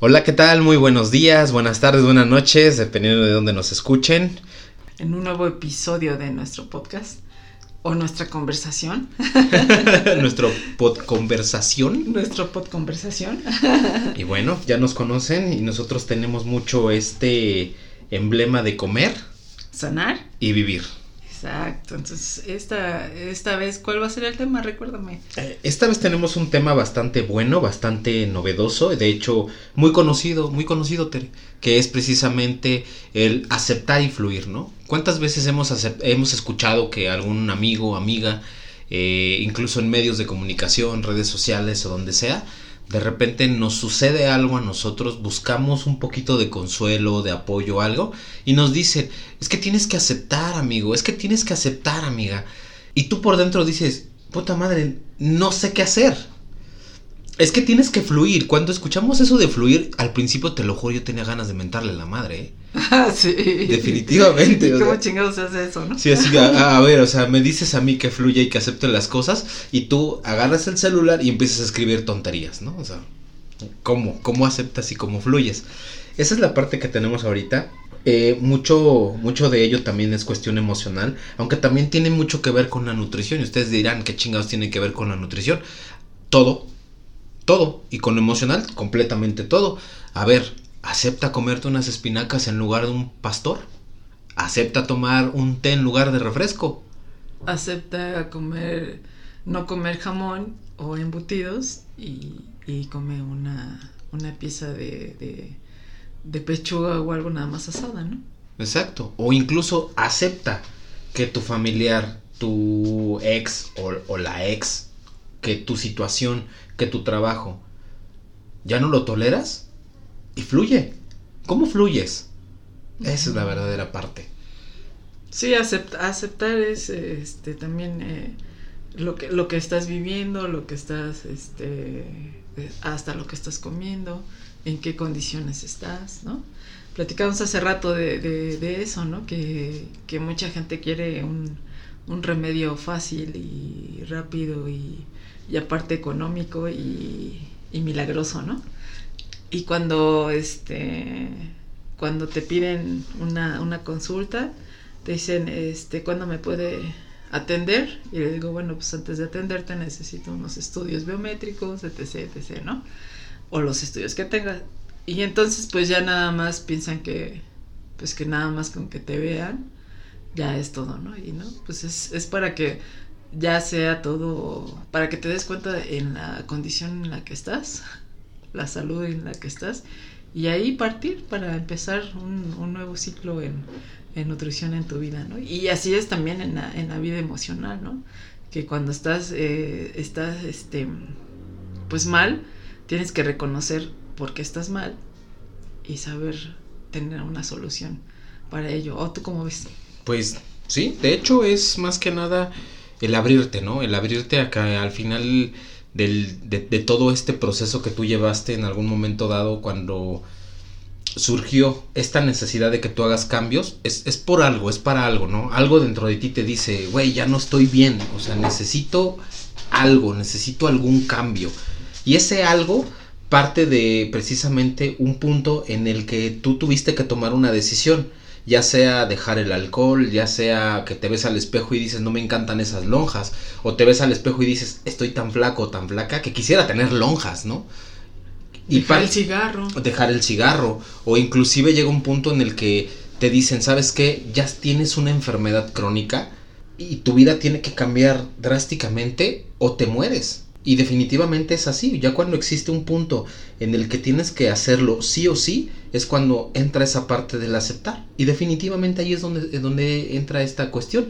Hola, ¿qué tal? Muy buenos días, buenas tardes, buenas noches, dependiendo de dónde nos escuchen. En un nuevo episodio de nuestro podcast o nuestra conversación. Nuestro pod conversación. Nuestro pod conversación. Y bueno, ya nos conocen y nosotros tenemos mucho este emblema de comer Sanar. y vivir. Exacto. Entonces, esta, esta vez, ¿cuál va a ser el tema? Recuérdame. Eh, Esta vez tenemos un tema bastante bueno, bastante novedoso, de hecho muy conocido, muy conocido, Tere, que es precisamente el aceptar y fluir, ¿no? ¿Cuántas veces hemos, hemos escuchado que algún amigo, amiga, eh, incluso en medios de comunicación, redes sociales o donde sea, de repente nos sucede algo a nosotros, buscamos un poquito de consuelo, de apoyo, algo, y nos dicen, es que tienes que aceptar, amigo, es que tienes que aceptar, amiga. Y tú por dentro dices, puta madre, no sé qué hacer. Es que tienes que fluir. Cuando escuchamos eso de fluir, al principio te lo juro, yo tenía ganas de mentarle la madre, ¿eh? Ah, sí. Definitivamente, ¿Cómo sea. chingados se hace eso, no? Sí, así, a, a ver, o sea, me dices a mí que fluya y que acepte las cosas y tú agarras el celular y empiezas a escribir tonterías, ¿no? O sea, ¿cómo? ¿Cómo aceptas y cómo fluyes? Esa es la parte que tenemos ahorita. Eh, mucho, mucho de ello también es cuestión emocional, aunque también tiene mucho que ver con la nutrición. Y ustedes dirán, ¿qué chingados tiene que ver con la nutrición? Todo, todo. Y con lo emocional, completamente todo. A ver, ¿acepta comerte unas espinacas en lugar de un pastor? ¿Acepta tomar un té en lugar de refresco? Acepta comer, no comer jamón o embutidos y, y come una, una pieza de, de, de pechuga o algo nada más asada, ¿no? Exacto. O incluso acepta que tu familiar, tu ex o, o la ex, que tu situación, que tu trabajo, ya no lo toleras y fluye. ¿Cómo fluyes? Esa es la verdadera parte. Sí, acept- aceptar es este también eh, lo que lo que estás viviendo, lo que estás este eh, hasta lo que estás comiendo, en qué condiciones estás, ¿no? Platicamos hace rato de, de, de eso, ¿no? Que, que mucha gente quiere un, un remedio fácil y rápido y, y aparte económico y, y milagroso, ¿no? Y cuando este cuando te piden una, una consulta, te dicen, este, ¿cuándo me puede atender? Y le digo, bueno, pues antes de atenderte necesito unos estudios biométricos, etc, etc, ¿no? O los estudios que tengas. Y entonces pues ya nada más piensan que, pues que nada más con que te vean, ya es todo, ¿no? Y no, pues es, es para que ya sea todo, para que te des cuenta en la condición en la que estás, la salud en la que estás, y ahí partir para empezar un, un nuevo ciclo en, en nutrición en tu vida, ¿no? Y así es también en la, en la vida emocional, ¿no? Que cuando estás, eh, estás, este, pues mal, tienes que reconocer por qué estás mal y saber tener una solución para ello. ¿O tú cómo ves? Pues sí, de hecho es más que nada el abrirte, ¿no? El abrirte acá al final del, de, de todo este proceso que tú llevaste en algún momento dado cuando surgió esta necesidad de que tú hagas cambios, es, es por algo, es para algo, ¿no? Algo dentro de ti te dice, güey, ya no estoy bien, o sea, necesito algo, necesito algún cambio. Y ese algo parte de precisamente un punto en el que tú tuviste que tomar una decisión, ya sea dejar el alcohol, ya sea que te ves al espejo y dices, no me encantan esas lonjas, o te ves al espejo y dices, estoy tan flaco o tan flaca que quisiera tener lonjas, ¿no? Y pa- el cigarro. dejar el cigarro o inclusive llega un punto en el que te dicen, ¿sabes qué? Ya tienes una enfermedad crónica y tu vida tiene que cambiar drásticamente o te mueres. Y definitivamente es así, ya cuando existe un punto en el que tienes que hacerlo sí o sí, es cuando entra esa parte del aceptar. Y definitivamente ahí es donde, es donde entra esta cuestión.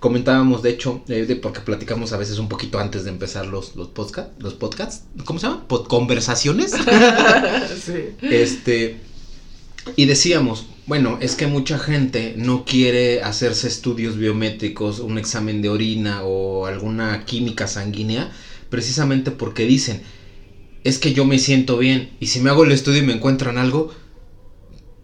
Comentábamos, de hecho, eh, de, porque platicamos a veces un poquito antes de empezar los, los, podcast, los podcasts, ¿cómo se llama? Pod conversaciones. sí. Este, y decíamos, bueno, es que mucha gente no quiere hacerse estudios biométricos, un examen de orina o alguna química sanguínea, precisamente porque dicen, es que yo me siento bien y si me hago el estudio y me encuentran algo,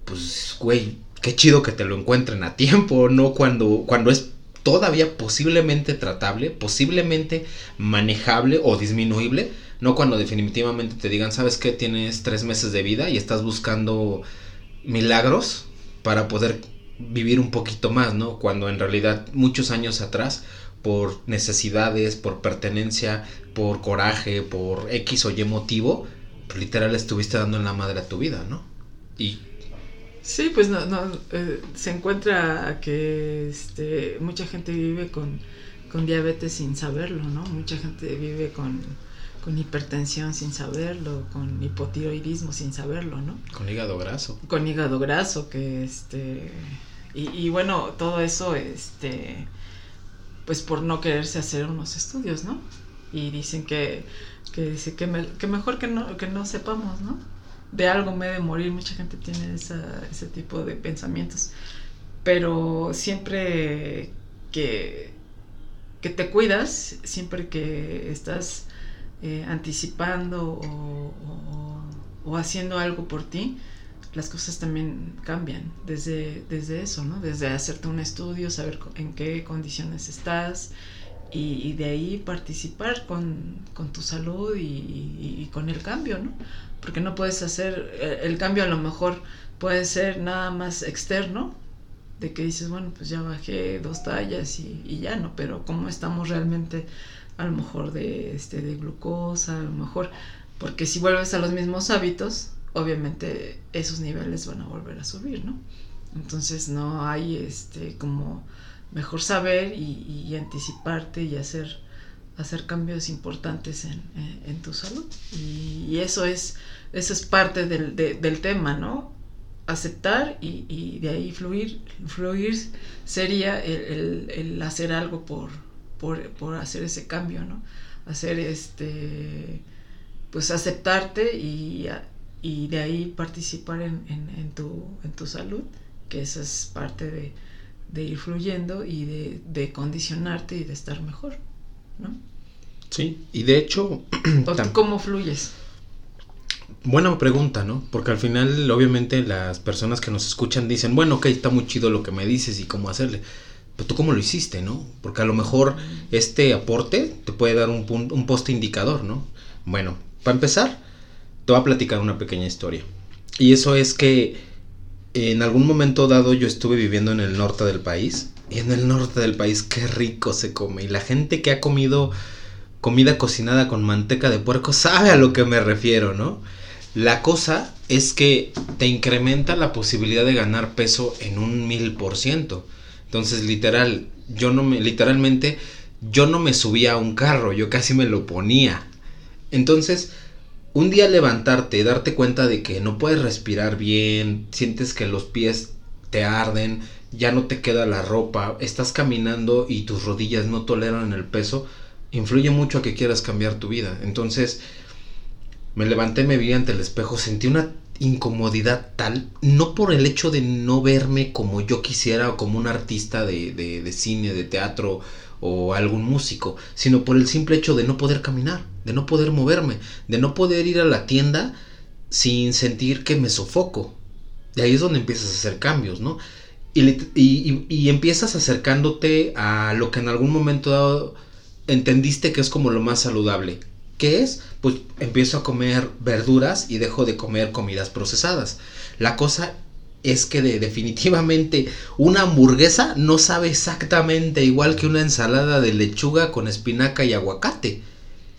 pues, güey, qué chido que te lo encuentren a tiempo, no cuando, cuando es todavía posiblemente tratable, posiblemente manejable o disminuible, No cuando definitivamente te digan, ¿sabes qué? Tienes tres meses de vida y estás buscando milagros para poder vivir un poquito más, ¿no? Cuando en realidad muchos años atrás, por necesidades, por pertenencia, por coraje, por X o Y motivo, pues literal estuviste dando en la madre a tu vida, ¿no? Y Sí, pues no, no eh, se encuentra que este, mucha gente vive con, con, diabetes sin saberlo, ¿no? Mucha gente vive con, con, hipertensión sin saberlo, con hipotiroidismo sin saberlo, ¿no? Con hígado graso. Con hígado graso, que este... Y, y bueno, todo eso, este... Pues por no quererse hacer unos estudios, ¿no? Y dicen que, que, que, me, que mejor que no, que no sepamos, ¿no? de algo me he de morir, mucha gente tiene ese tipo de pensamientos, pero siempre que, que te cuidas, siempre que estás eh, anticipando o, haciendo algo por ti, las cosas también cambian desde, desde eso, ¿no? Desde hacerte un estudio, saber en qué condiciones estás y, de ahí participar con, con tu salud y, y, con el cambio, ¿no? porque no puedes hacer, eh, el cambio a lo mejor puede ser nada más externo, de que dices, bueno, pues ya bajé dos tallas y, ya no, pero cómo estamos realmente a lo mejor de, este, de glucosa, a lo mejor, porque si vuelves a los mismos hábitos, obviamente esos niveles van a volver a subir, ¿no? Entonces no hay este como mejor saber y, anticiparte y hacer hacer cambios importantes en, en, tu salud. Y, eso es, eso es parte del, del tema, ¿no? Aceptar y, y, de ahí fluir. Fluir sería el, el, hacer algo por, por, por, hacer ese cambio, ¿no? Hacer este, pues aceptarte y, y de ahí participar en, en, tu, en tu salud, que esa es parte de, de ir fluyendo y de, de condicionarte y de estar mejor, ¿no? Sí, y de hecho... ¿Cómo fluyes? Buena pregunta, ¿no? Porque al final, obviamente, las personas que nos escuchan dicen, bueno, ok, está muy chido lo que me dices y cómo hacerle. Pero tú cómo lo hiciste, ¿no? Porque a lo mejor este aporte te puede dar un, un poste indicador, ¿no? Bueno, para empezar, te voy a platicar una pequeña historia. Y eso es que en algún momento dado yo estuve viviendo en el norte del país. Y en el norte del país qué rico se come. Y la gente que ha comido comida cocinada con manteca de puerco sabe a lo que me refiero, ¿no? La cosa es que te incrementa la posibilidad de ganar peso en un mil por ciento. Entonces, literal, yo no me, literalmente, yo no me subía a un carro, yo casi me lo ponía. Entonces, un día levantarte, darte cuenta de que no puedes respirar bien, sientes que los pies te arden, ya no te queda la ropa, estás caminando y tus rodillas no toleran el peso, influye mucho a que quieras cambiar tu vida. Entonces, me levanté, me vi ante el espejo, sentí una incomodidad tal, no por el hecho de no verme como yo quisiera o como un artista de, de, de cine, de teatro o algún músico, sino por el simple hecho de no poder caminar, de no poder moverme, de no poder ir a la tienda sin sentir que me sofoco. De ahí es donde empiezas a hacer cambios, ¿no? Y, y, empiezas acercándote a lo que en algún momento dado entendiste que es como lo más saludable. ¿Qué es? Pues empiezo a comer verduras y dejo de comer comidas procesadas. La cosa es que de, definitivamente una hamburguesa no sabe exactamente igual que una ensalada de lechuga con espinaca y aguacate.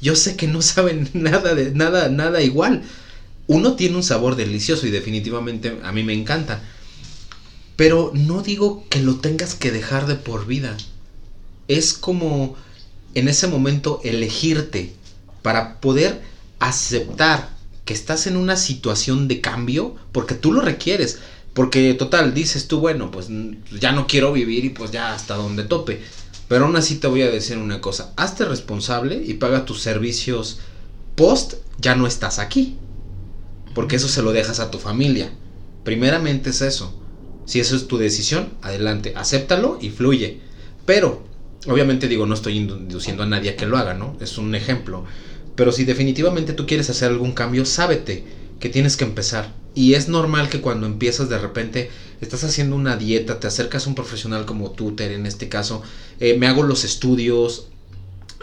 Yo sé que no saben nada de nada nada igual. Uno tiene un sabor delicioso y definitivamente a mí me encanta. Pero no digo que lo tengas que dejar de por vida. Es como en ese momento elegirte para poder aceptar que estás en una situación de cambio porque tú lo requieres. Porque total, dices tú, bueno, pues ya no quiero vivir y pues ya hasta donde tope. Pero aún así te voy a decir una cosa, hazte responsable y paga tus servicios post, ya no estás aquí. Porque eso se lo dejas a tu familia. Primeramente es eso. Si eso es tu decisión, adelante, acéptalo y fluye. Pero Obviamente digo, no estoy induciendo a nadie a que lo haga, ¿no? Es un ejemplo. Pero si definitivamente tú quieres hacer algún cambio, sábete que tienes que empezar. Y es normal que cuando empiezas de repente, estás haciendo una dieta, te acercas a un profesional como tú, Ter, en este caso, eh, me hago los estudios,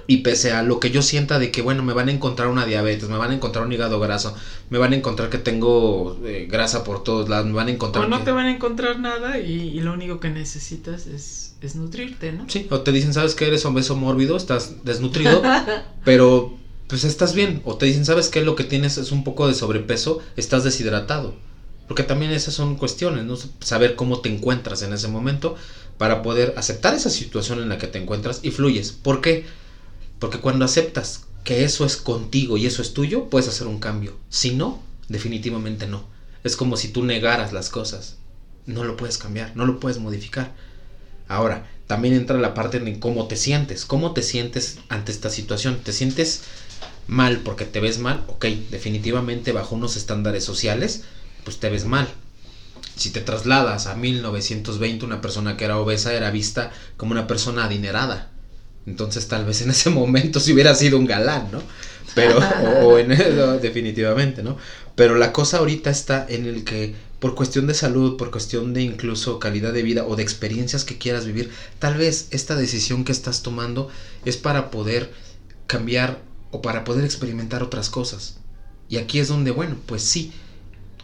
Y pese a lo que yo sienta de que, bueno, me van a encontrar una diabetes, me van a encontrar un hígado graso, me van a encontrar que tengo eh, grasa por todos lados, me van a encontrar... O no que- te van a encontrar nada y, y lo único que necesitas es, es nutrirte, ¿no? Sí, o te dicen, ¿sabes que eres obeso mórbido? Estás desnutrido, pero pues estás bien. O te dicen, ¿sabes qué? Lo que tienes es un poco de sobrepeso, estás deshidratado. Porque también esas son cuestiones, ¿no? Saber cómo te encuentras en ese momento para poder aceptar esa situación en la que te encuentras y fluyes. ¿Por qué? Porque cuando aceptas que eso es contigo y eso es tuyo, puedes hacer un cambio. Si no, definitivamente no. Es como si tú negaras las cosas. No lo puedes cambiar, no lo puedes modificar. Ahora, también entra la parte en cómo te sientes. ¿Cómo te sientes ante esta situación? ¿Te sientes mal porque te ves mal? Ok, definitivamente bajo unos estándares sociales, pues te ves mal. Si te trasladas a 1920, una persona que era obesa era vista como una persona adinerada. Entonces tal vez en ese momento si hubiera sido un galán, ¿no? Pero, o, en eso, definitivamente, ¿no? Pero la cosa ahorita está en el que por cuestión de salud, por cuestión de incluso calidad de vida o de experiencias que quieras vivir, tal vez esta decisión que estás tomando es para poder cambiar o para poder experimentar otras cosas. Y aquí es donde, bueno, pues sí,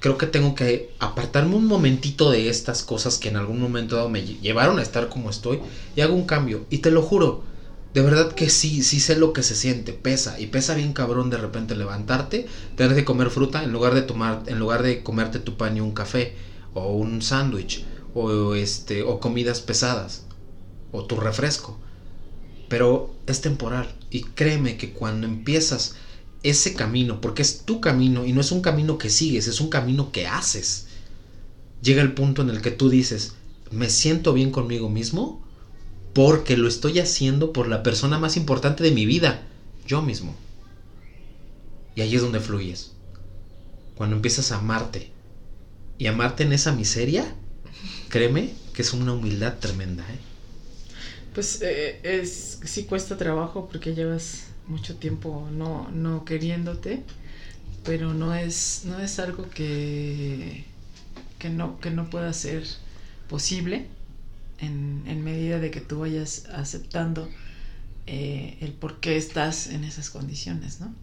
creo que tengo que apartarme un momentito de estas cosas que en algún momento dado me lle- llevaron a estar como estoy y hago un cambio. Y te lo juro, de verdad que sí, sí sé lo que se siente, pesa y pesa bien cabrón de repente levantarte, tener que comer fruta en lugar de tomar, en lugar de comerte tu pan y un café o un sándwich o este o comidas pesadas o tu refresco. Pero es temporal y créeme que cuando empiezas ese camino, porque es tu camino y no es un camino que sigues, es un camino que haces. Llega el punto en el que tú dices, me siento bien conmigo mismo porque lo estoy haciendo por la persona más importante de mi vida, yo mismo. Y ahí es donde fluyes. Cuando empiezas a amarte y amarte en esa miseria, créeme que es una humildad tremenda, ¿eh? Pues eh, es sí cuesta trabajo porque llevas mucho tiempo no, no queriéndote, pero no es, no es algo que, que, no, que no pueda ser posible en, en medida de que tú vayas aceptando eh, el por qué estás en esas condiciones, ¿no?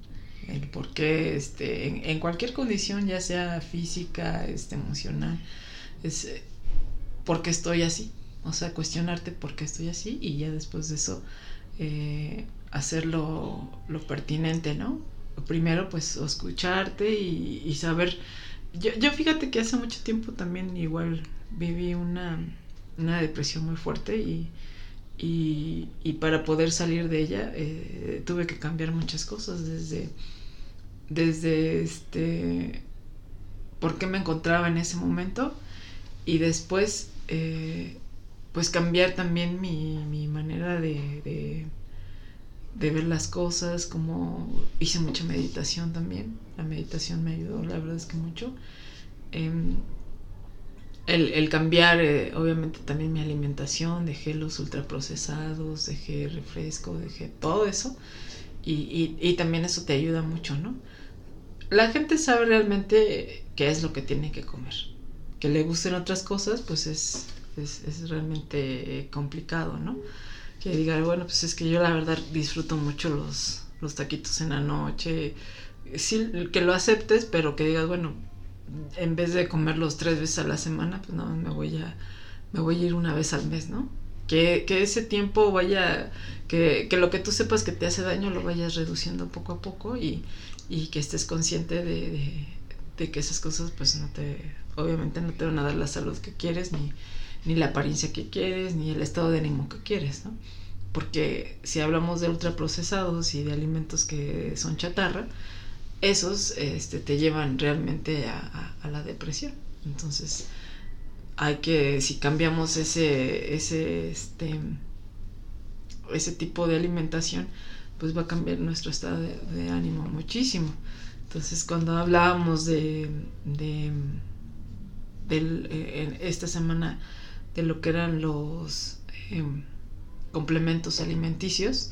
El por qué este, en, cualquier condición, ya sea física, este, emocional, es eh, por qué estoy así. O sea, cuestionarte por qué estoy así y ya después de eso eh, hacer lo, pertinente, ¿no? Primero, pues, escucharte y, saber. Yo, yo fíjate que hace mucho tiempo también igual viví una, una depresión muy fuerte y, y, y para poder salir de ella eh, tuve que cambiar muchas cosas desde, desde este, por qué me encontraba en ese momento y después eh, pues cambiar también mi, mi manera de, de, ver las cosas, como hice mucha meditación también, la meditación me ayudó, la verdad es que mucho. Eh, el, el, cambiar, eh, obviamente, también mi alimentación, dejé los ultraprocesados, dejé refresco, dejé todo eso. Y, y, y, también eso te ayuda mucho, ¿no? La gente sabe realmente qué es lo que tiene que comer. Que le gusten otras cosas, pues es, es, es realmente complicado, ¿no? Que diga, bueno, pues es que yo la verdad disfruto mucho los, los taquitos en la noche. Sí, que lo aceptes, pero que digas, bueno, en vez de comerlos tres veces a la semana, pues no, me voy a, me voy a ir una vez al mes, ¿no? Que, que ese tiempo vaya, que, que, lo que tú sepas que te hace daño lo vayas reduciendo poco a poco y, y que estés consciente de, de, que esas cosas pues no te, obviamente no te van a dar la salud que quieres, ni, ni la apariencia que quieres, ni el estado de ánimo que quieres, ¿no? Porque si hablamos de ultraprocesados y de alimentos que son chatarra, esos este, te llevan realmente a, la depresión. Entonces, hay que, si cambiamos ese, ese, este, ese tipo de alimentación, pues va a cambiar nuestro estado de, de ánimo muchísimo. Entonces, cuando hablábamos de, de, de eh, esta semana de lo que eran los eh, complementos alimenticios,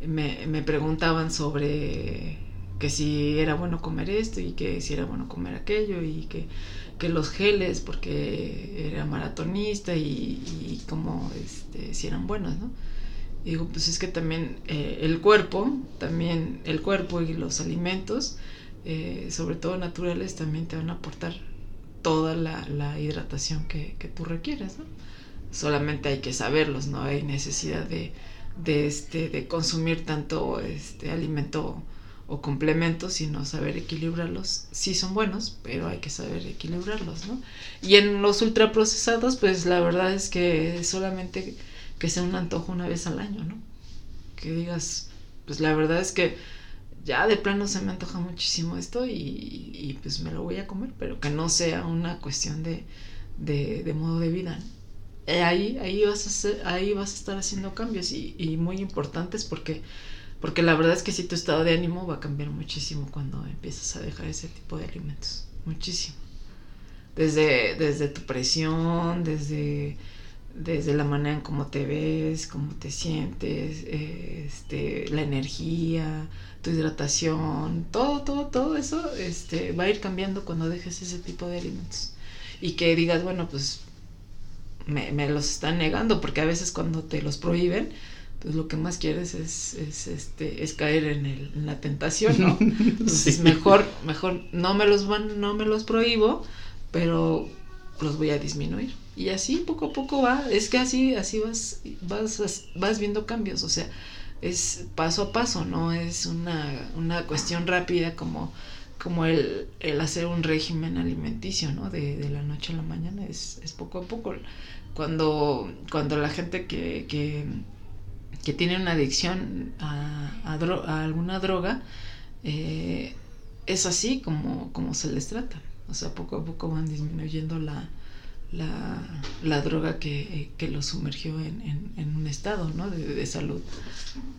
me, me preguntaban sobre que si era bueno comer esto y que si era bueno comer aquello y que, que los geles porque era maratonista y, y como este, si eran buenos, ¿no? digo, pues es que también eh, el cuerpo, también el cuerpo y los alimentos, eh, sobre todo naturales, también te van a aportar toda la, hidratación que, tú requieres, ¿no? Solamente hay que saberlos, no hay necesidad de, de, este, de consumir tanto este alimento o complementos, sino saber equilibrarlos. Sí son buenos, pero hay que saber equilibrarlos, ¿no? Y en los ultraprocesados, pues la verdad es que solamente que sea un antojo una vez al año, ¿no? Que digas, pues la verdad es que ya de plano se me antoja muchísimo esto y, pues me lo voy a comer, pero que no sea una cuestión de, de, modo de vida. Eh, ahí, ahí, vas a ahí vas a estar haciendo cambios y, y muy importantes porque porque la verdad es que si tu estado de ánimo va a cambiar muchísimo cuando empiezas a dejar ese tipo de alimentos. Muchísimo. Desde, desde tu presión, desde, desde la manera en cómo te ves, cómo te sientes, este, la energía, tu hidratación, todo, todo, todo eso este, va a ir cambiando cuando dejes ese tipo de alimentos. Y que digas, bueno, pues me, me los están negando, porque a veces cuando te los prohíben, pues lo que más quieres es, es, este, es caer en, el, en la tentación, ¿no? Entonces mejor, mejor no me los van, no me los prohíbo, pero los voy a disminuir. Y así poco a poco va, es que así, así vas, vas, vas viendo cambios, o sea, es paso a paso, no es una, una cuestión rápida como, como el, el hacer un régimen alimenticio, ¿no? De, de la noche a la mañana, es, es poco a poco. Cuando, cuando la gente que, que que tienen una adicción a, a, alguna droga, eh, es así como, como se les trata. O sea, poco a poco van disminuyendo la, la, droga que, que los sumergió en, en, un estado ¿no? de, de, salud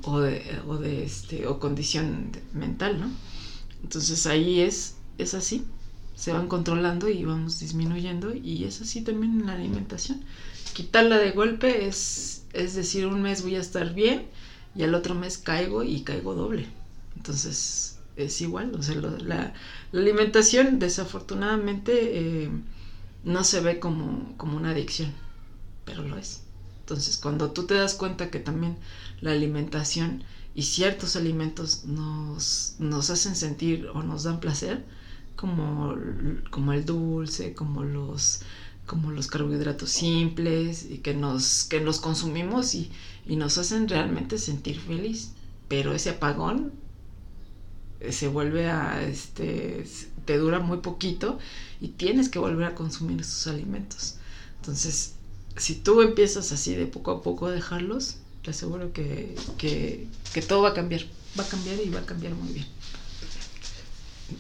o de, o de este, o condición mental, ¿no? Entonces ahí es, es así, se van controlando y vamos disminuyendo y es así también en la alimentación. Quitarla de golpe es es decir, un mes voy a estar bien y al otro mes caigo y caigo doble. Entonces es igual, o sea, la, alimentación desafortunadamente eh, no se ve como, como una adicción, pero lo es. Entonces cuando tú te das cuenta que también la alimentación y ciertos alimentos nos, nos hacen sentir o nos dan placer, como, como el dulce, como los como los carbohidratos simples y que nos, que nos consumimos y, nos hacen realmente sentir feliz. Pero ese apagón se vuelve a, este, te dura muy poquito y tienes que volver a consumir esos alimentos. Entonces, si tú empiezas así de poco a poco a dejarlos, te aseguro que, que, que todo va a cambiar, va a cambiar y va a cambiar muy bien.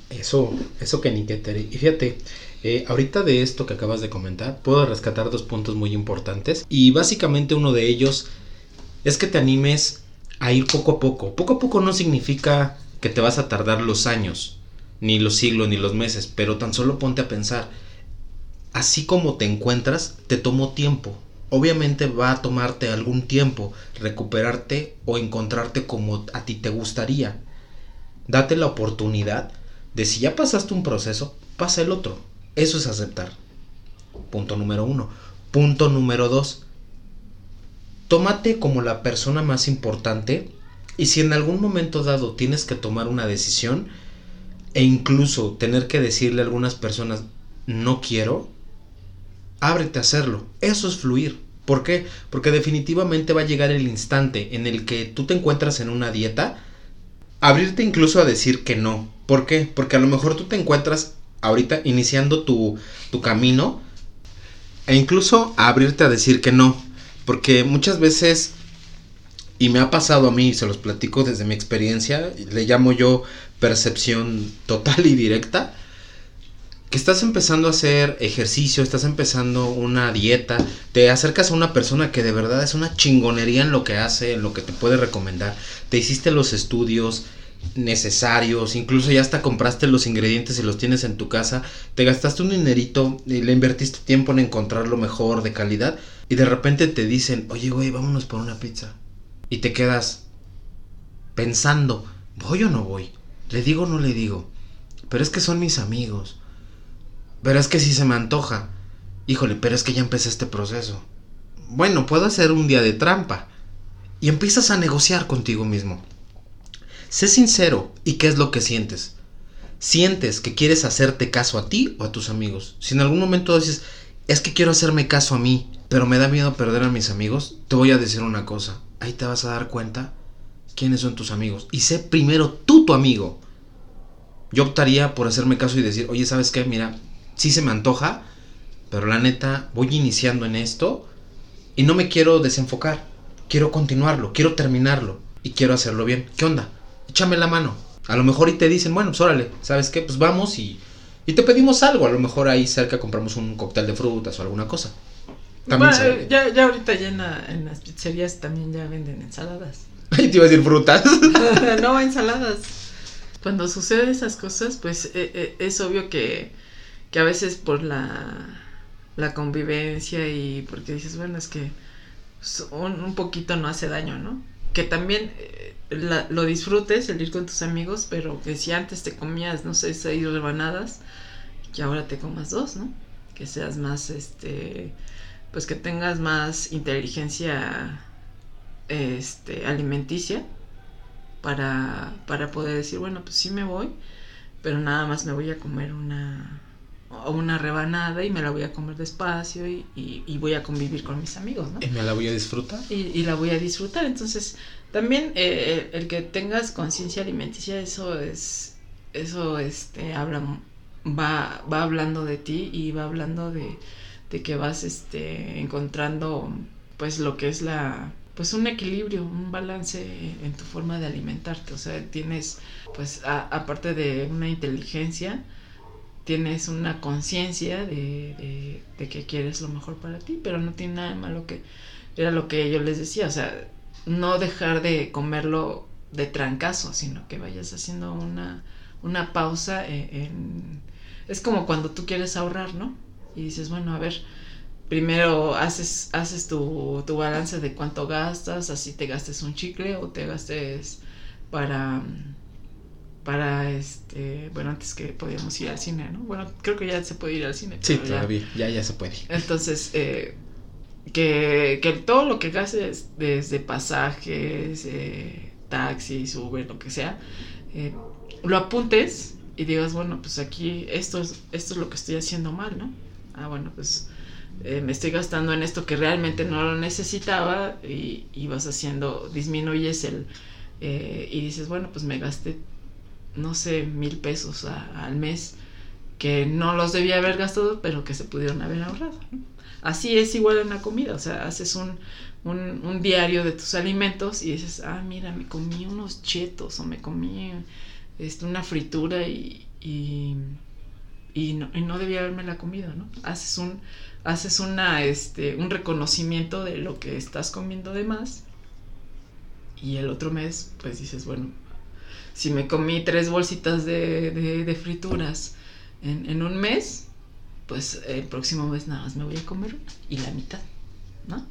Eso, eso que ni que te... Y fíjate, eh, ahorita de esto que acabas de comentar, puedo rescatar dos puntos muy importantes. Y básicamente uno de ellos es que te animes a ir poco a poco. Poco a poco no significa que te vas a tardar los años, ni los siglos, ni los meses, pero tan solo ponte a pensar. Así como te encuentras, te tomó tiempo. Obviamente va a tomarte algún tiempo recuperarte o encontrarte como a ti te gustaría. Date la oportunidad de si ya pasaste un proceso, pasa el otro eso es aceptar. Punto número uno. Punto número dos. Tómate como la persona más importante y si en algún momento dado tienes que tomar una decisión e incluso tener que decirle a algunas personas no quiero, ábrete a hacerlo. Eso es fluir. ¿Por qué? Porque definitivamente va a llegar el instante en el que tú te encuentras en una dieta, abrirte incluso a decir que no. ¿Por qué? Porque a lo mejor tú te encuentras ahorita iniciando tu, tu camino e incluso abrirte a decir que no. Porque muchas veces, y me ha pasado a mí, se los platico desde mi experiencia, le llamo yo percepción total y directa, que estás empezando a hacer ejercicio, estás empezando una dieta, te acercas a una persona que de verdad es una chingonería en lo que hace, en lo que te puede recomendar, te hiciste los estudios, necesarios, incluso ya hasta compraste los ingredientes y los tienes en tu casa, te gastaste un dinerito y le invertiste tiempo en encontrar lo mejor de calidad y de repente te dicen, oye güey, vámonos por una pizza. Y te quedas pensando, ¿voy o no voy? ¿Le digo o no le digo? Pero es que son mis amigos. Pero es que si se me antoja. Híjole, pero es que ya empecé este proceso. Bueno, puedo hacer un día de trampa. y empiezas a negociar contigo mismo. Sé sincero y qué es lo que sientes. ¿Sientes que quieres hacerte caso a ti o a tus amigos? Si en algún momento dices, es que quiero hacerme caso a mí, pero me da miedo perder a mis amigos, te voy a decir una cosa. Ahí te vas a dar cuenta quiénes son tus amigos. Y sé primero tú tu amigo. Yo optaría por hacerme caso y decir, oye, ¿sabes qué? Mira, sí se me antoja, pero la neta, voy iniciando en esto y no me quiero desenfocar. Quiero continuarlo, quiero terminarlo y quiero hacerlo bien. ¿Qué onda? Échame la mano. A lo mejor y te dicen, bueno, pues órale, ¿sabes qué? Pues vamos y, y te pedimos algo. A lo mejor ahí cerca compramos un cóctel de frutas o alguna cosa. También ya, ya ahorita ya en, las pizzerías también ya venden ensaladas. Ahí te iba a decir frutas. no, ensaladas. Cuando suceden esas cosas, pues eh, eh, es obvio que, que a veces por la la convivencia y porque dices, bueno, es que un, poquito no hace daño, ¿no? Que también eh, lo disfrutes, el ir con tus amigos, pero que si antes te comías, no sé, seis rebanadas, que ahora te comas dos, ¿no? Que seas más, este, pues que tengas más inteligencia, este, alimenticia para, para poder decir, bueno, pues sí me voy, pero nada más me voy a comer una, una rebanada y me la voy a comer despacio y, y, voy a convivir con mis amigos, ¿no? Y me la voy a disfrutar. Y, la voy a disfrutar. Entonces, también eh, el, que tengas conciencia alimenticia, eso es, eso este, habla, va, va hablando de ti y va hablando de, de que vas este, encontrando pues lo que es la pues un equilibrio, un balance en tu forma de alimentarte, o sea, tienes pues aparte de una inteligencia, tienes una conciencia de, de, que quieres lo mejor para ti, pero no tiene nada de malo que era lo que yo les decía, o sea, no dejar de comerlo de trancazo, sino que vayas haciendo una, una pausa e, en, Es como cuando tú quieres ahorrar, ¿no? Y dices, bueno, a ver, primero haces, haces tu, tu balance de cuánto gastas, así te gastes un chicle o te gastes para para este, bueno, antes que podíamos ir al cine, ¿no? Bueno, creo que ya se puede ir al cine. Sí, todavía, ya, ya se puede. Entonces, eh, que, que todo lo que gastes desde pasajes, eh, taxis, Uber, lo que sea, eh, lo apuntes y digas, bueno, pues aquí esto es, esto es lo que estoy haciendo mal, ¿no? Ah, bueno, pues eh, me estoy gastando en esto que realmente no lo necesitaba y, vas haciendo, disminuyes el... y dices, bueno, pues me gasté no sé, mil pesos al mes que no los debía haber gastado, pero que se pudieron haber ahorrado. Así es igual en la comida, o sea, haces un, un, diario de tus alimentos y dices, ah, mira, me comí unos chetos o me comí este, una fritura y, y, no, y no debía haberme la comida, ¿no? Haces un, haces una, este, un reconocimiento de lo que estás comiendo de más y el otro mes, pues dices, bueno, si me comí tres bolsitas de, frituras en, un mes, pues el próximo mes nada más me voy a comer una y la mitad, ¿no?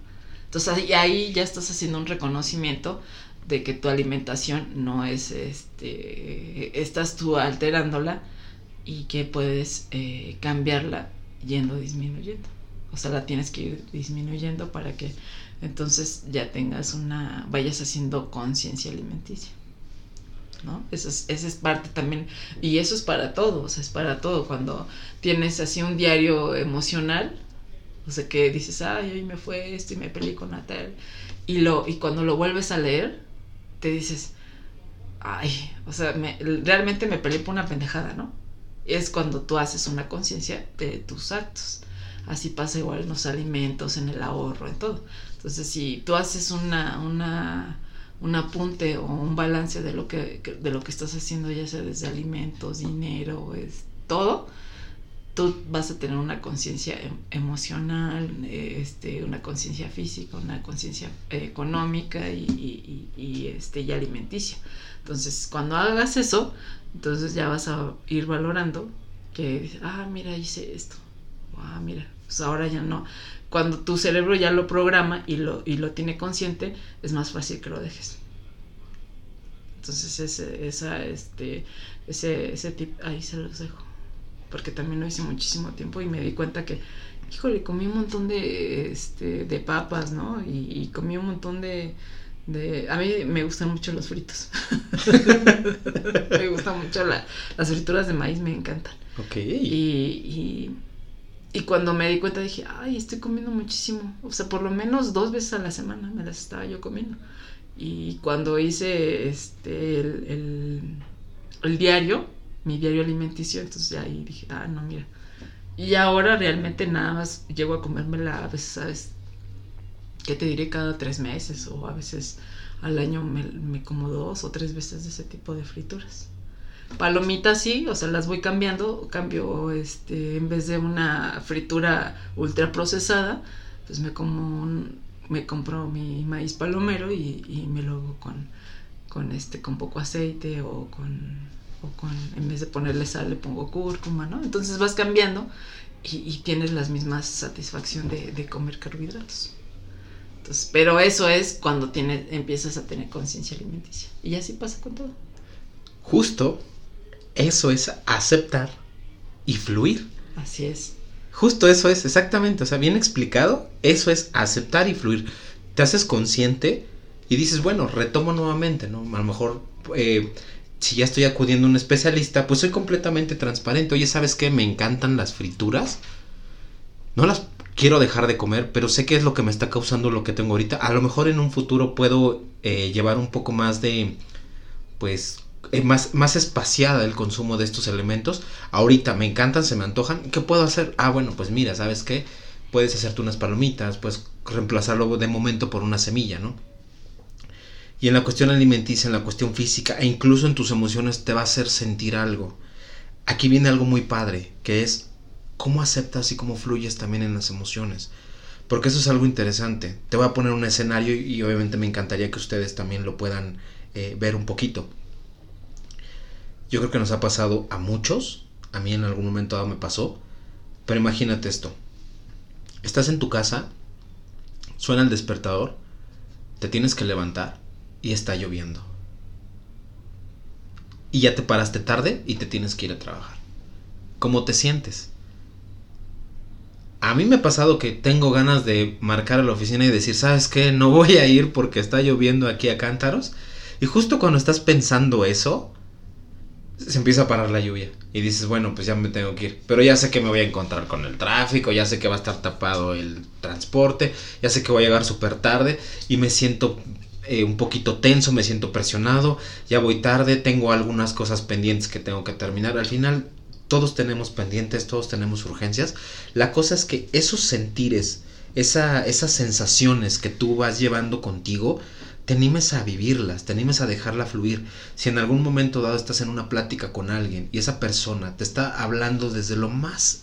Entonces ahí, ahí ya estás haciendo un reconocimiento de que tu alimentación no es, este, estás tú alterándola y que puedes eh, cambiarla yendo disminuyendo. O sea, la tienes que ir disminuyendo para que entonces ya tengas una, vayas haciendo conciencia alimenticia. ¿no? Eso es, esa es parte también, y eso es para todos, es para todo. Cuando tienes así un diario emocional, o sea, que dices, ay, hoy me fue esto y me peleé con Natal, y, lo, y cuando lo vuelves a leer, te dices, ay, o sea, me, realmente me peleé por una pendejada, ¿no? Es cuando tú haces una conciencia de tus actos. Así pasa igual en los alimentos, en el ahorro, en todo. Entonces, si tú haces una, una un apunte o un balance de lo que, de lo que estás haciendo, ya sea desde alimentos, dinero, es todo, tú vas a tener una conciencia em, emocional, este, una conciencia física, una conciencia eh, económica y, y, este, y alimenticia. Entonces, cuando hagas eso, entonces ya vas a ir valorando que, ah, mira, hice esto, ah, mira, pues ahora ya no cuando tu cerebro ya lo programa y lo, y lo tiene consciente, es más fácil que lo dejes. Entonces ese, esa, este, ese, ese tip ahí se los dejo. Porque también lo hice muchísimo tiempo y me di cuenta que, híjole, comí un montón de, este, de papas, ¿no? Y, comí un montón de, De, a mí me gustan mucho los fritos. me gustan mucho las frituras de maíz, me encantan. Ok. Y, y, cuando me di cuenta dije, ay, estoy comiendo muchísimo. O sea, por lo menos dos veces a la semana me las estaba yo comiendo. Y cuando hice este el, el diario, mi diario alimenticio, entonces ahí dije, ah, no, mira. Y ahora realmente nada más llego a comérmela a veces, ¿sabes? ¿Qué te diré? Cada tres meses o a veces al año me, como dos o tres veces de ese tipo de frituras. Palomitas sí, o sea, las voy cambiando, cambio, este, en vez de una fritura ultra procesada, pues me como me compro mi maíz palomero y, y me lo hago con, con este, con poco aceite o con o con, en vez de ponerle sal le pongo cúrcuma, ¿no? Entonces vas cambiando y, tienes la misma satisfacción de, comer carbohidratos. Entonces, pero eso es cuando tienes, empiezas a tener conciencia alimenticia. Y así pasa con todo. Justo eso es aceptar y fluir. Así es. Justo eso es, exactamente. O sea, bien explicado, eso es aceptar y fluir. Te haces consciente y dices, bueno, retomo nuevamente, ¿no? A lo mejor eh, si ya estoy acudiendo a un especialista, pues soy completamente transparente. Oye, ¿sabes qué? Me encantan las frituras. No las quiero dejar de comer, pero sé que es lo que me está causando lo que tengo ahorita. A lo mejor en un futuro puedo eh, llevar un poco más de, pues, eh, más, más espaciada el consumo de estos elementos. Ahorita me encantan, se me antojan. ¿Qué puedo hacer? Ah, bueno, pues mira, ¿sabes qué? Puedes hacerte unas palomitas, puedes reemplazarlo de momento por una semilla, ¿no? Y en la cuestión alimenticia, en la cuestión física e incluso en tus emociones te va a hacer sentir algo. Aquí viene algo muy padre, que es cómo aceptas y cómo fluyes también en las emociones. Porque eso es algo interesante. Te voy a poner un escenario y, obviamente me encantaría que ustedes también lo puedan eh, ver un poquito. Yo creo que nos ha pasado a muchos, a mí en algún momento dado me pasó, pero imagínate esto. Estás en tu casa, suena el despertador, te tienes que levantar y está lloviendo. Y ya te paraste tarde y te tienes que ir a trabajar. ¿Cómo te sientes? A mí me ha pasado que tengo ganas de marcar a la oficina y decir, ¿sabes qué? No voy a ir porque está lloviendo aquí a cántaros. Y justo cuando estás pensando eso, se empieza a parar la lluvia. Y dices, bueno, pues ya me tengo que ir. Pero ya sé que me voy a encontrar con el tráfico, ya sé que va a estar tapado el transporte, ya sé que voy a llegar súper tarde y me siento eh, un poquito tenso, me siento presionado, ya voy tarde, tengo algunas cosas pendientes que tengo que terminar. Al final todos tenemos pendientes, todos tenemos urgencias. La cosa es que esos sentires, esa, esas sensaciones que tú vas llevando contigo, te animes a vivirlas, te animes a dejarla fluir. Si en algún momento dado estás en una plática con alguien y esa persona te está hablando desde lo más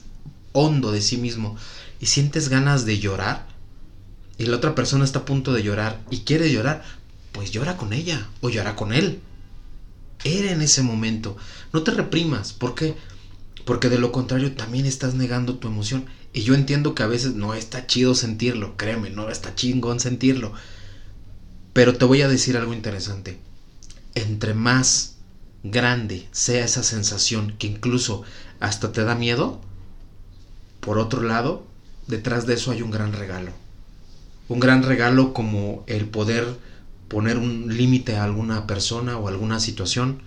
hondo de sí mismo y sientes ganas de llorar, y la otra persona está a punto de llorar y quiere llorar, pues llora con ella o llora con él. Era en ese momento. No te reprimas. ¿Por qué? Porque de lo contrario también estás negando tu emoción. Y yo entiendo que a veces no está chido sentirlo, créeme, no está chingón sentirlo. Pero te voy a decir algo interesante. Entre más grande sea esa sensación que incluso hasta te da miedo, por otro lado, detrás de eso hay un gran regalo un gran regalo como el poder poner un límite a alguna persona o alguna situación,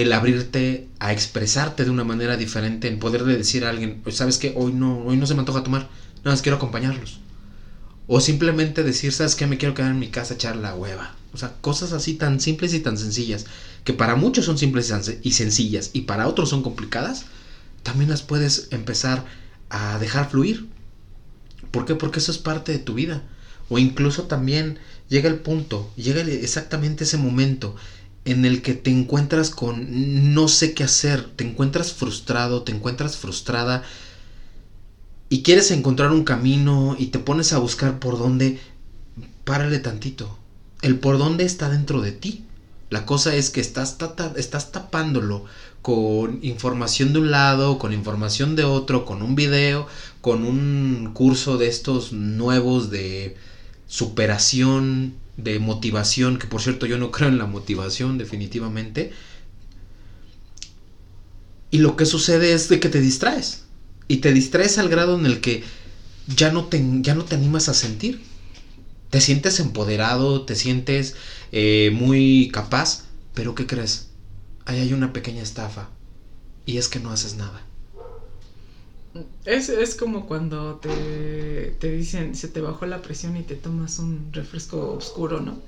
el abrirte a expresarte de una manera diferente, en poderle decir a alguien, pues sabes que hoy no, hoy no se me antoja tomar, nada más quiero acompañarlos. O simplemente decir, sabes que me quiero quedar en mi casa a echar la hueva. O sea, cosas así tan simples y tan sencillas, que para muchos son simples y sencillas y para otros son complicadas, también las puedes empezar a dejar fluir. ¿Por qué? Porque eso es parte de tu vida. O incluso también llega el punto, llega exactamente ese momento en el que te encuentras con no sé qué hacer, te encuentras frustrado, te encuentras frustrada y quieres encontrar un camino y te pones a buscar por dónde, párale tantito. El por dónde está dentro de ti. La cosa es que estás, estás tapándolo con información de un lado, con información de otro, con un video, con un curso de estos nuevos de superación, de motivación, que por cierto yo no creo en la motivación definitivamente. Y lo que sucede es de que te distraes. Y te distraes al grado en el que ya no te, ya no te animas a sentir. Te sientes empoderado, te sientes eh, muy capaz, pero ¿qué crees? Ahí hay una pequeña estafa y es que no haces nada. Es, es como cuando te, te dicen se te bajó la presión y te tomas un refresco oscuro, ¿no?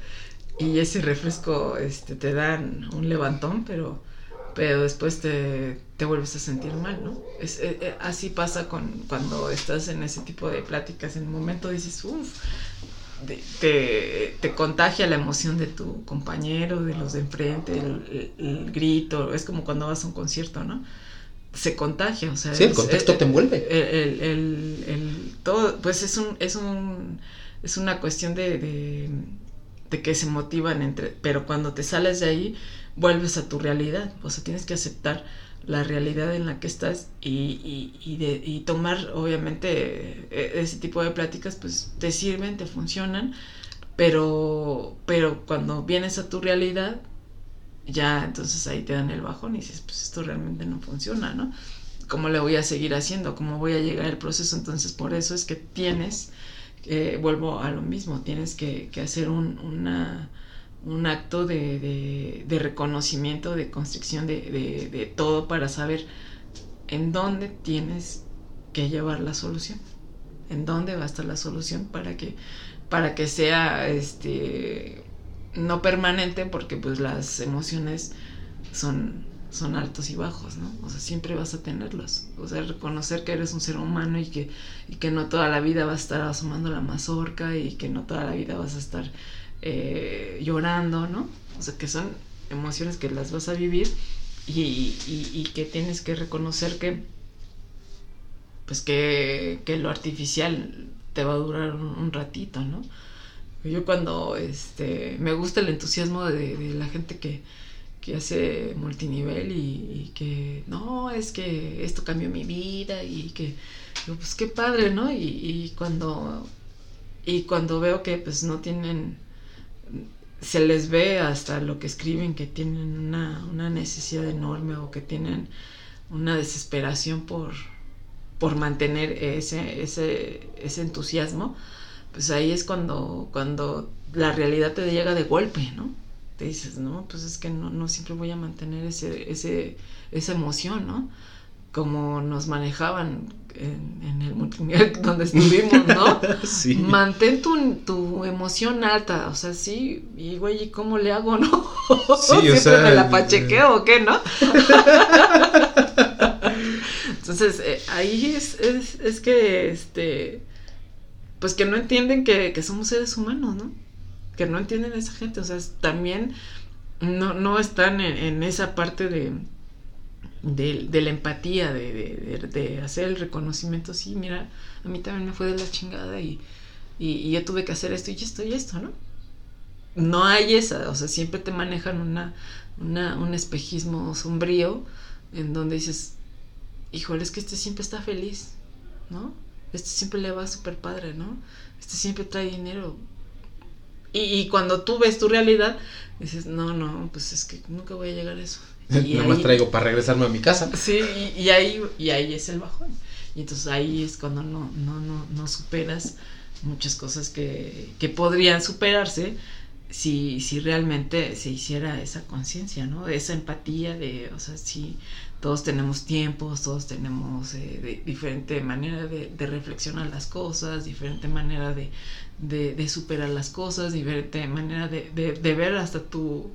Y ese refresco este, te dan un levantón, pero pero después te, te vuelves a sentir mal, ¿no? Es, eh, eh, así pasa con cuando estás en ese tipo de pláticas, en el momento dices, uff, te, te, contagia la emoción de tu compañero, de los de enfrente, el, grito, es como cuando vas a un concierto, ¿no? Se contagia, o sea... Sí, el contexto te envuelve. El, el, todo, pues es un, es un, es una cuestión de, de, de que se motivan entre, pero cuando te sales de ahí, vuelves a tu realidad, o sea, tienes que aceptar la realidad en la que estás y, y, de, y tomar, obviamente, e, ese tipo de pláticas, pues te sirven, te funcionan, pero, pero cuando vienes a tu realidad, ya entonces ahí te dan el bajón y dices, pues esto realmente no funciona, ¿no? ¿Cómo le voy a seguir haciendo? ¿Cómo voy a llegar al proceso? Entonces, por eso es que tienes, eh, vuelvo a lo mismo, tienes que, que hacer un, una un acto de, de, reconocimiento, de construcción de, de, todo para saber en dónde tienes que llevar la solución, en dónde va a estar la solución para que, para que sea este no permanente, porque pues las emociones son, son altos y bajos, ¿no? O sea, siempre vas a tenerlos. O sea, reconocer que eres un ser humano y que, y que no toda la vida vas a estar asomando la mazorca y que no toda la vida vas a estar eh, llorando, ¿no? O sea, que son emociones que las vas a vivir y, que tienes que reconocer que, pues que, lo artificial te va a durar un, ratito, ¿no? Yo cuando, este, me gusta el entusiasmo de, la gente que, hace multinivel y, que, no, es que esto cambió mi vida y que, pues qué padre, ¿no? Y, y cuando, y cuando veo que pues no tienen se les ve hasta lo que escriben que tienen una, una necesidad enorme o que tienen una desesperación por, por mantener ese, ese, ese entusiasmo, pues ahí es cuando, cuando la realidad te llega de golpe, ¿no? Te dices, no, pues es que no, no siempre voy a mantener ese, ese, esa emoción, ¿no? Como nos manejaban en, el multimedia donde estuvimos, ¿no? sí. Mantén tu, tu, emoción alta, o sea, sí, y güey, ¿y cómo le hago, no? Sí, o sea, me la pachequeo o qué, ¿no? Entonces, eh, ahí es, es, es, que, este, pues que no entienden que, que somos seres humanos, ¿no? Que no entienden a esa gente, o sea, también no, no están en esa parte de de, la empatía, de, hacer el reconocimiento, sí, mira, a mí también me fue de la chingada y, y, yo tuve que hacer esto y esto y esto, ¿no? No hay esa, o sea, siempre te manejan una, una, un espejismo sombrío en donde dices, híjole, es que este siempre está feliz, ¿no? Este siempre le va súper padre, ¿no? Este siempre trae dinero. Y, y cuando tú ves tu realidad, dices, no, no, pues es que nunca voy a llegar a eso. Y Nada más traigo para regresarme a mi casa. Sí, y, ahí, y ahí es el bajón. Y entonces ahí es cuando no, no, no, no superas muchas cosas que, que podrían superarse si, si realmente se hiciera esa conciencia, ¿no? Esa empatía de, o sea, si todos tenemos tiempos, todos tenemos eh, diferente manera de, de, reflexionar las cosas, diferente manera de, de, de, superar las cosas, diferente manera de, de ver hasta tu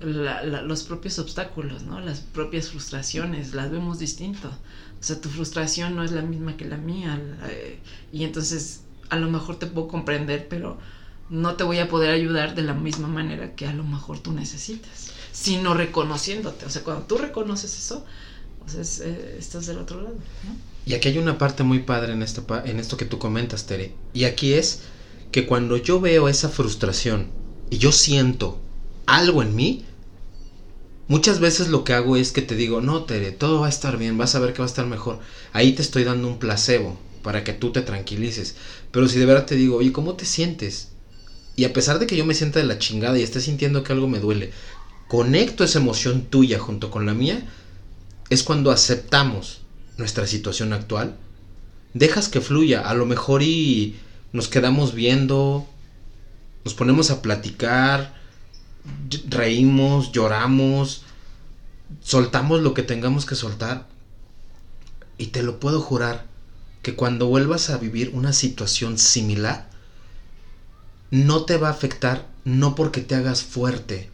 los propios obstáculos, ¿no? Las propias frustraciones, las vemos distinto. O sea, tu frustración no es la misma que la mía. Eh, y entonces, a lo mejor te puedo comprender, pero no te voy a poder ayudar de la misma manera que a lo mejor tú necesitas. Sino reconociéndote. O sea, cuando tú reconoces eso, pues eh, estás del otro lado, Y aquí hay una parte muy padre en esto, en esto que tú comentas, Tere. Y aquí es que cuando yo veo esa frustración y yo siento algo en mí, Muchas veces lo que hago es que te digo, no, Tere, todo va a estar bien, vas a ver que va a estar mejor. Ahí te estoy dando un placebo para que tú te tranquilices. Pero si de verdad te digo, oye, ¿cómo te sientes? Y a pesar de que yo me sienta de la chingada y esté sintiendo que algo me duele, conecto esa emoción tuya junto con la mía, es cuando aceptamos nuestra situación actual, dejas que fluya, a lo mejor y nos quedamos viendo, nos ponemos a platicar, reímos, lloramos, soltamos lo que tengamos que soltar. Y te lo puedo jurar que cuando vuelvas a vivir una situación similar, no te va a afectar no porque te hagas fuerte,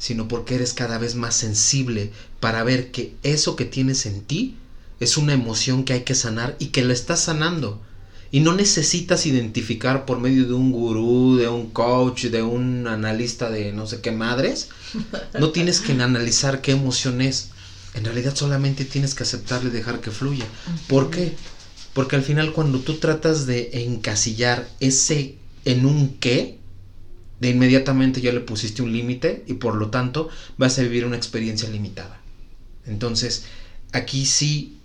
sino porque eres cada vez más sensible para ver que eso que tienes en ti es una emoción que hay que sanar y que la estás sanando. Y no necesitas identificar por medio de un gurú, de un coach, de un analista de no sé qué madres. No tienes que analizar qué emoción es. En realidad solamente tienes que aceptarle y dejar que fluya. ¿Por qué? Porque al final cuando tú tratas de encasillar ese en un qué, de inmediatamente ya le pusiste un límite y por lo tanto vas a vivir una experiencia limitada. Entonces, aquí sí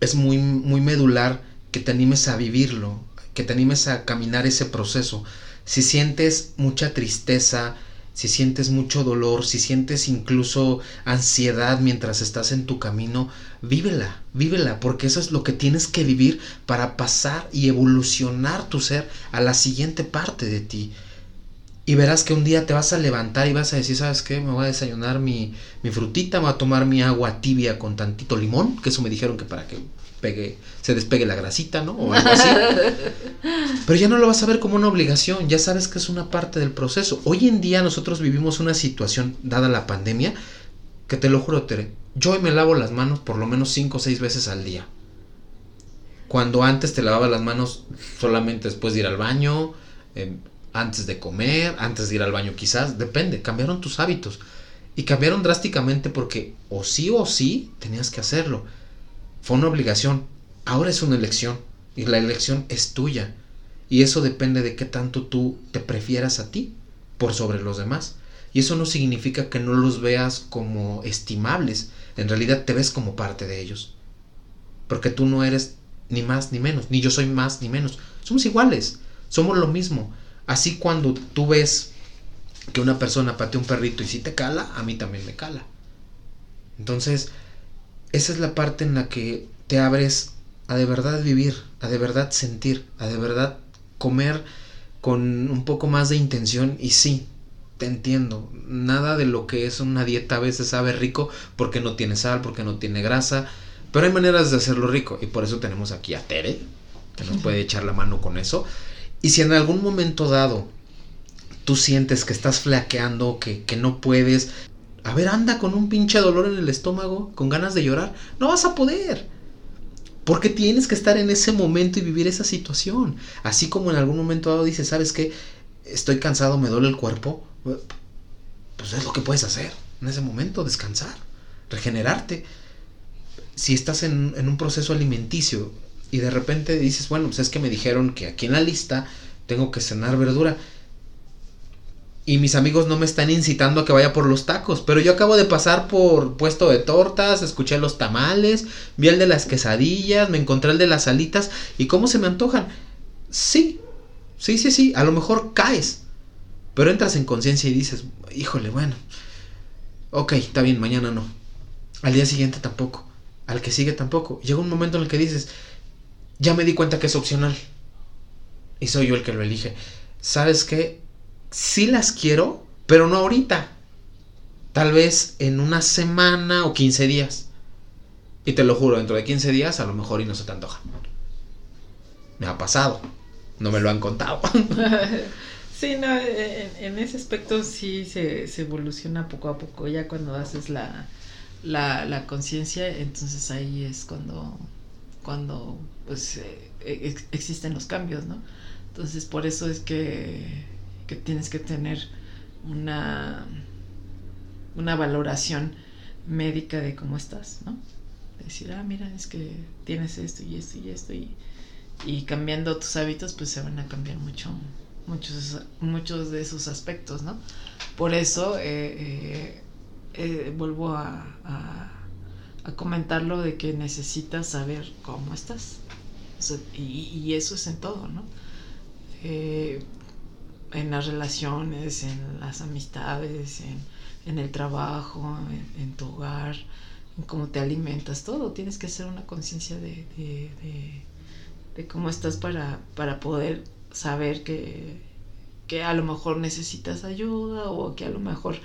es muy, muy medular que te animes a vivirlo, que te animes a caminar ese proceso. Si sientes mucha tristeza, si sientes mucho dolor, si sientes incluso ansiedad mientras estás en tu camino, vívela, vívela, porque eso es lo que tienes que vivir para pasar y evolucionar tu ser a la siguiente parte de ti. Y verás que un día te vas a levantar y vas a decir, ¿sabes qué? Me voy a desayunar mi, mi frutita, me voy a tomar mi agua tibia con tantito limón, que eso me dijeron que para que pegue, se despegue la grasita, ¿no? O algo así. Pero ya no lo vas a ver como una obligación, ya sabes que es una parte del proceso. Hoy en día nosotros vivimos una situación, dada la pandemia, que te lo juro, Tere, yo hoy me lavo las manos por lo menos 5 o 6 veces al día. Cuando antes te lavaba las manos solamente después de ir al baño, eh, antes de comer, antes de ir al baño quizás, depende, cambiaron tus hábitos. Y cambiaron drásticamente porque o sí o sí tenías que hacerlo. Fue una obligación, ahora es una elección y la elección es tuya. Y eso depende de qué tanto tú te prefieras a ti por sobre los demás. Y eso no significa que no los veas como estimables, en realidad te ves como parte de ellos. Porque tú no eres ni más ni menos, ni yo soy más ni menos. Somos iguales, somos lo mismo. Así cuando tú ves que una persona patea un perrito y si te cala, a mí también me cala. Entonces, esa es la parte en la que te abres a de verdad vivir, a de verdad sentir, a de verdad comer con un poco más de intención y sí, te entiendo, nada de lo que es una dieta a veces sabe rico porque no tiene sal, porque no tiene grasa, pero hay maneras de hacerlo rico y por eso tenemos aquí a Tere, que nos puede echar la mano con eso. Y si en algún momento dado tú sientes que estás flaqueando, que, que no puedes, a ver, anda con un pinche dolor en el estómago, con ganas de llorar, no vas a poder. Porque tienes que estar en ese momento y vivir esa situación. Así como en algún momento dado dices, ¿sabes qué? Estoy cansado, me duele el cuerpo. Pues es lo que puedes hacer en ese momento, descansar, regenerarte. Si estás en, en un proceso alimenticio, y de repente dices, bueno, pues es que me dijeron que aquí en la lista tengo que cenar verdura. Y mis amigos no me están incitando a que vaya por los tacos. Pero yo acabo de pasar por puesto de tortas, escuché los tamales, vi el de las quesadillas, me encontré el de las alitas. ¿Y cómo se me antojan? Sí, sí, sí, sí. A lo mejor caes. Pero entras en conciencia y dices, híjole, bueno. Ok, está bien, mañana no. Al día siguiente tampoco. Al que sigue tampoco. Llega un momento en el que dices, ya me di cuenta que es opcional. Y soy yo el que lo elige. ¿Sabes qué? Sí las quiero, pero no ahorita. Tal vez en una semana o 15 días. Y te lo juro, dentro de 15 días a lo mejor y no se te antoja. Me ha pasado. No me lo han contado. sí, no, en, ese aspecto sí se, se, evoluciona poco a poco. Ya cuando haces la, la, la conciencia, entonces ahí es cuando, cuando pues eh, e, existen los cambios, ¿no? Entonces por eso es que, que tienes que tener una, una valoración médica de cómo estás, ¿no? Decir, ah, mira, es que tienes esto y esto y esto y, y cambiando tus hábitos pues se van a cambiar mucho muchos muchos de esos aspectos, ¿no? Por eso eh, eh, vuelvo a, a comentarlo de que necesitas saber cómo estás y, eso es en todo, ¿no? Eh, en las relaciones, en las amistades, en, el trabajo, en, tu hogar, en cómo te alimentas, todo. Tienes que hacer una conciencia de, de, cómo estás para, para poder saber que, que a lo mejor necesitas ayuda o que a lo mejor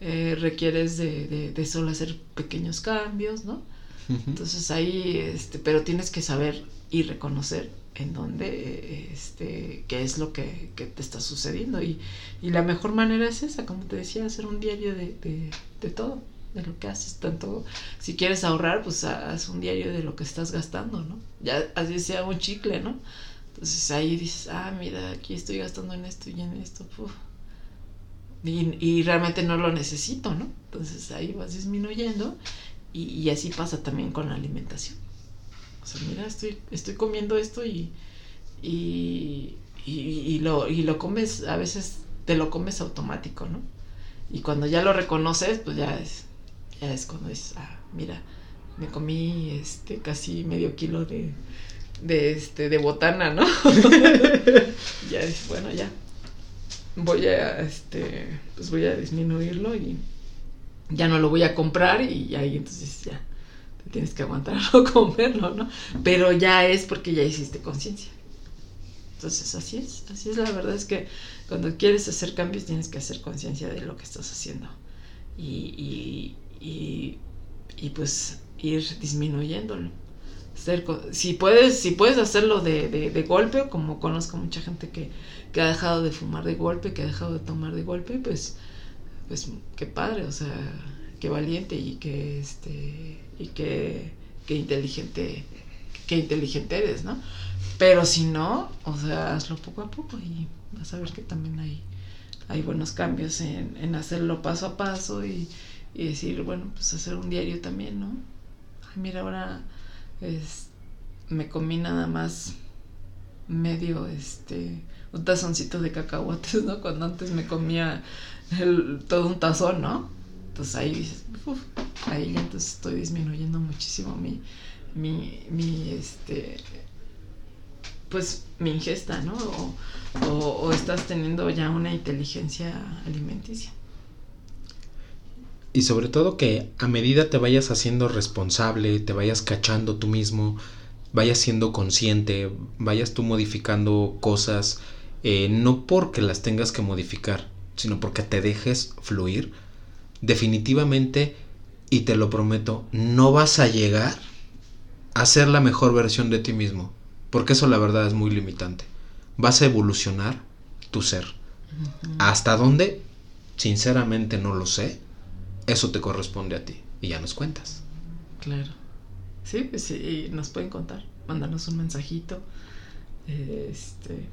eh, requieres de, de, solo hacer pequeños cambios, ¿no? Entonces ahí, este, pero tienes que saber y reconocer en dónde, este, qué es lo que, que te está sucediendo. Y, y, la mejor manera es esa, como te decía, hacer un diario de, de, de todo, de lo que haces. Tanto si quieres ahorrar, pues haz un diario de lo que estás gastando, ¿no? Ya así sea un chicle, ¿no? Entonces ahí dices, ah, mira, aquí estoy gastando en esto y en esto. Y, y, realmente no lo necesito, ¿no? Entonces ahí vas disminuyendo y, y, así pasa también con la alimentación. O sea, mira, estoy, estoy comiendo esto y, y, y, lo, y lo comes, a veces te lo comes automático, ¿no? Y cuando ya lo reconoces, pues ya es, ya es cuando es, ah, mira, me comí este casi medio kilo de, de este de botana, ¿no? ya es, bueno, ya. Voy a este pues voy a disminuirlo y ya no lo voy a comprar y ahí entonces ya tienes que aguantar o comerlo, ¿no? Pero ya es porque ya hiciste conciencia. Entonces así es, así es la verdad es que cuando quieres hacer cambios tienes que hacer conciencia de lo que estás haciendo y, y, y pues ir disminuyéndolo si puedes, si puedes hacerlo de, de, golpe, como conozco mucha gente que, que, ha dejado de fumar de golpe, que ha dejado de tomar de golpe, pues, pues qué padre, o sea, qué valiente y que este y que, que inteligente, qué inteligente eres, ¿no? Pero si no, o sea, hazlo poco a poco y vas a ver que también hay, hay buenos cambios en, en hacerlo paso a paso y, y decir, bueno, pues hacer un diario también, ¿no? Ay, mira, ahora es, me comí nada más medio, este, un tazoncito de cacahuates, ¿no? Cuando antes me comía todo un tazón, ¿no? Entonces ahí dices, ahí ya entonces estoy disminuyendo muchísimo mi, mi, este, pues mi ingesta, ¿no? O, o, estás teniendo ya una inteligencia alimenticia. Y sobre todo que a medida te vayas haciendo responsable, te vayas cachando tú mismo, vayas siendo consciente, vayas tú modificando cosas, eh, no porque las tengas que modificar, sino porque te dejes fluir, definitivamente, y te lo prometo, no vas a llegar a ser la mejor versión de ti mismo, porque eso la verdad es muy limitante. Vas a evolucionar tu ser. ¿Hasta dónde? Sinceramente no lo sé eso te corresponde a ti y ya nos cuentas. Claro. Sí, pues sí, nos pueden contar, mandarnos un mensajito, este,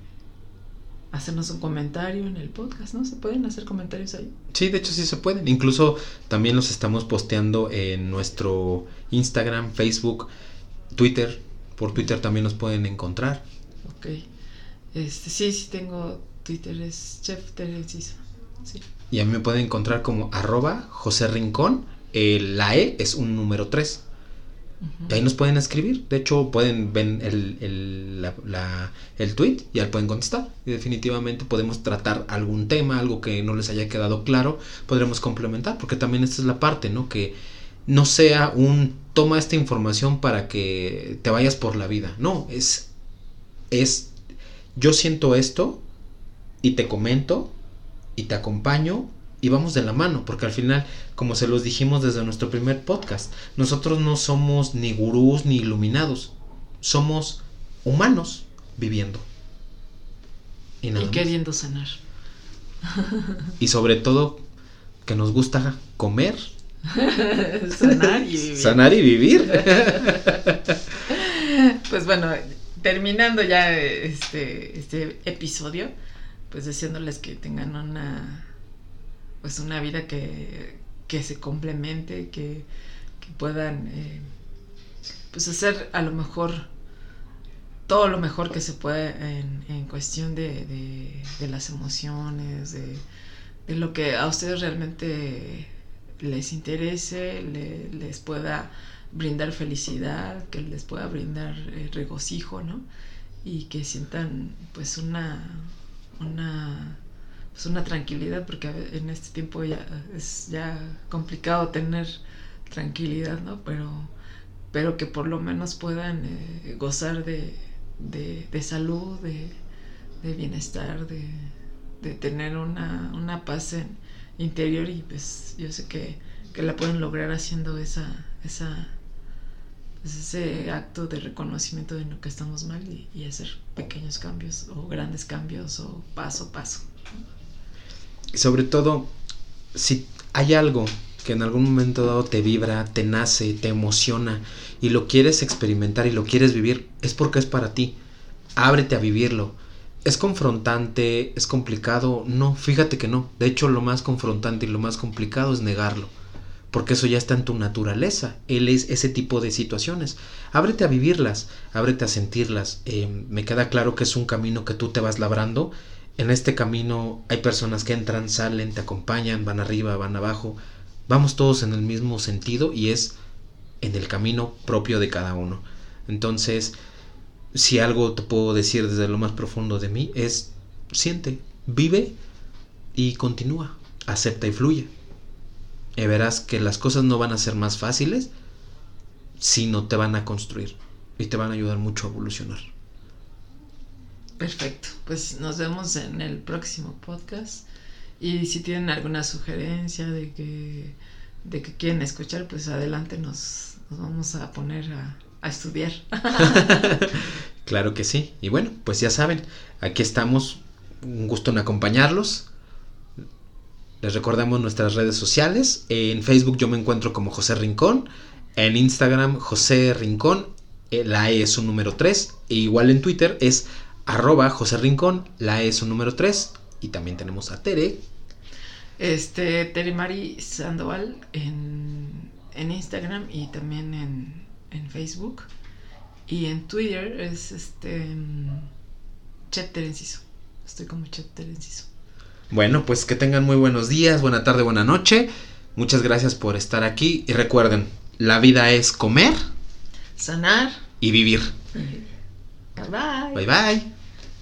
hacernos un comentario en el podcast, ¿no? ¿Se pueden hacer comentarios ahí? Sí, de hecho sí se pueden. Incluso también los estamos posteando en nuestro Instagram, Facebook, Twitter. Por Twitter también nos pueden encontrar. Ok. Este, sí, sí tengo Twitter, es Chef Terenciso. Sí. Y a mí me pueden encontrar como arroba José Rincón. la E es un número 3. Ahí nos pueden escribir. De hecho, pueden ver el, el, el tweet y ahí pueden contestar. Y definitivamente podemos tratar algún tema, algo que no les haya quedado claro, podremos complementar. Porque también esta es la parte, ¿no? Que no sea un toma esta información para que te vayas por la vida. No, es. Es. Yo siento esto y te comento y te acompaño y vamos de la mano, porque al final, como se los dijimos desde nuestro primer podcast, nosotros no somos ni gurús ni iluminados, somos humanos viviendo. Y, queriendo sanar. Y sobre todo, que nos gusta comer. sanar y vivir. Sanar y vivir. pues bueno, terminando ya este, este episodio, pues deseándoles que tengan una pues una vida que, que se complemente, que, puedan eh, pues hacer a lo mejor todo lo mejor que se pueda en, en cuestión de, de, de, las emociones, de, de, lo que a ustedes realmente les interese, les pueda brindar felicidad, que les pueda brindar eh, regocijo, ¿no? Y que sientan pues una, una, pues una tranquilidad, porque en este tiempo ya es ya complicado tener tranquilidad, ¿no? Pero, pero que por lo menos puedan eh, gozar de, de, salud, de, bienestar, de, tener una, una paz interior y pues yo sé que, que, la pueden lograr haciendo esa, esa pues, ese acto de reconocimiento de lo que estamos mal y, hacer pequeños cambios o grandes cambios o paso a paso. Y sobre todo, si hay algo que en algún momento dado te vibra, te nace, te emociona y lo quieres experimentar y lo quieres vivir, es porque es para ti. Ábrete a vivirlo. ¿Es confrontante? ¿Es complicado? No, fíjate que no. De hecho, lo más confrontante y lo más complicado es negarlo. Porque eso ya está en tu naturaleza. Él es ese tipo de situaciones. Ábrete a vivirlas, ábrete a sentirlas. Eh, me queda claro que es un camino que tú te vas labrando. En este camino hay personas que entran, salen, te acompañan, van arriba, van abajo. Vamos todos en el mismo sentido y es en el camino propio de cada uno. Entonces, si algo te puedo decir desde lo más profundo de mí es siente, vive y continúa, acepta y fluye. Y verás que las cosas no van a ser más fáciles, sino te van a construir y te van a ayudar mucho a evolucionar. Perfecto, pues nos vemos en el próximo podcast y si tienen alguna sugerencia de que, de que quieren escuchar, pues adelante nos, vamos a poner a, a estudiar. claro que sí. Y bueno, pues ya saben, aquí estamos. Un gusto en acompañarlos. Les recordamos nuestras redes sociales. En Facebook yo me encuentro como José Rincón. En Instagram José Rincón. Eh, la E es un número 3. E igual en Twitter es arroba José Rincón. La E es un número 3. Y también tenemos a Tere. Este, Tere Mari Sandoval en, en Instagram y también en, en Facebook. Y en Twitter es este. Chet Terenciso. Estoy como Chet Terenciso. Bueno, pues que tengan muy buenos días, buena tarde, buena noche. Muchas gracias por estar aquí. Y recuerden, la vida es comer, sanar y vivir. Bye bye. Bye bye.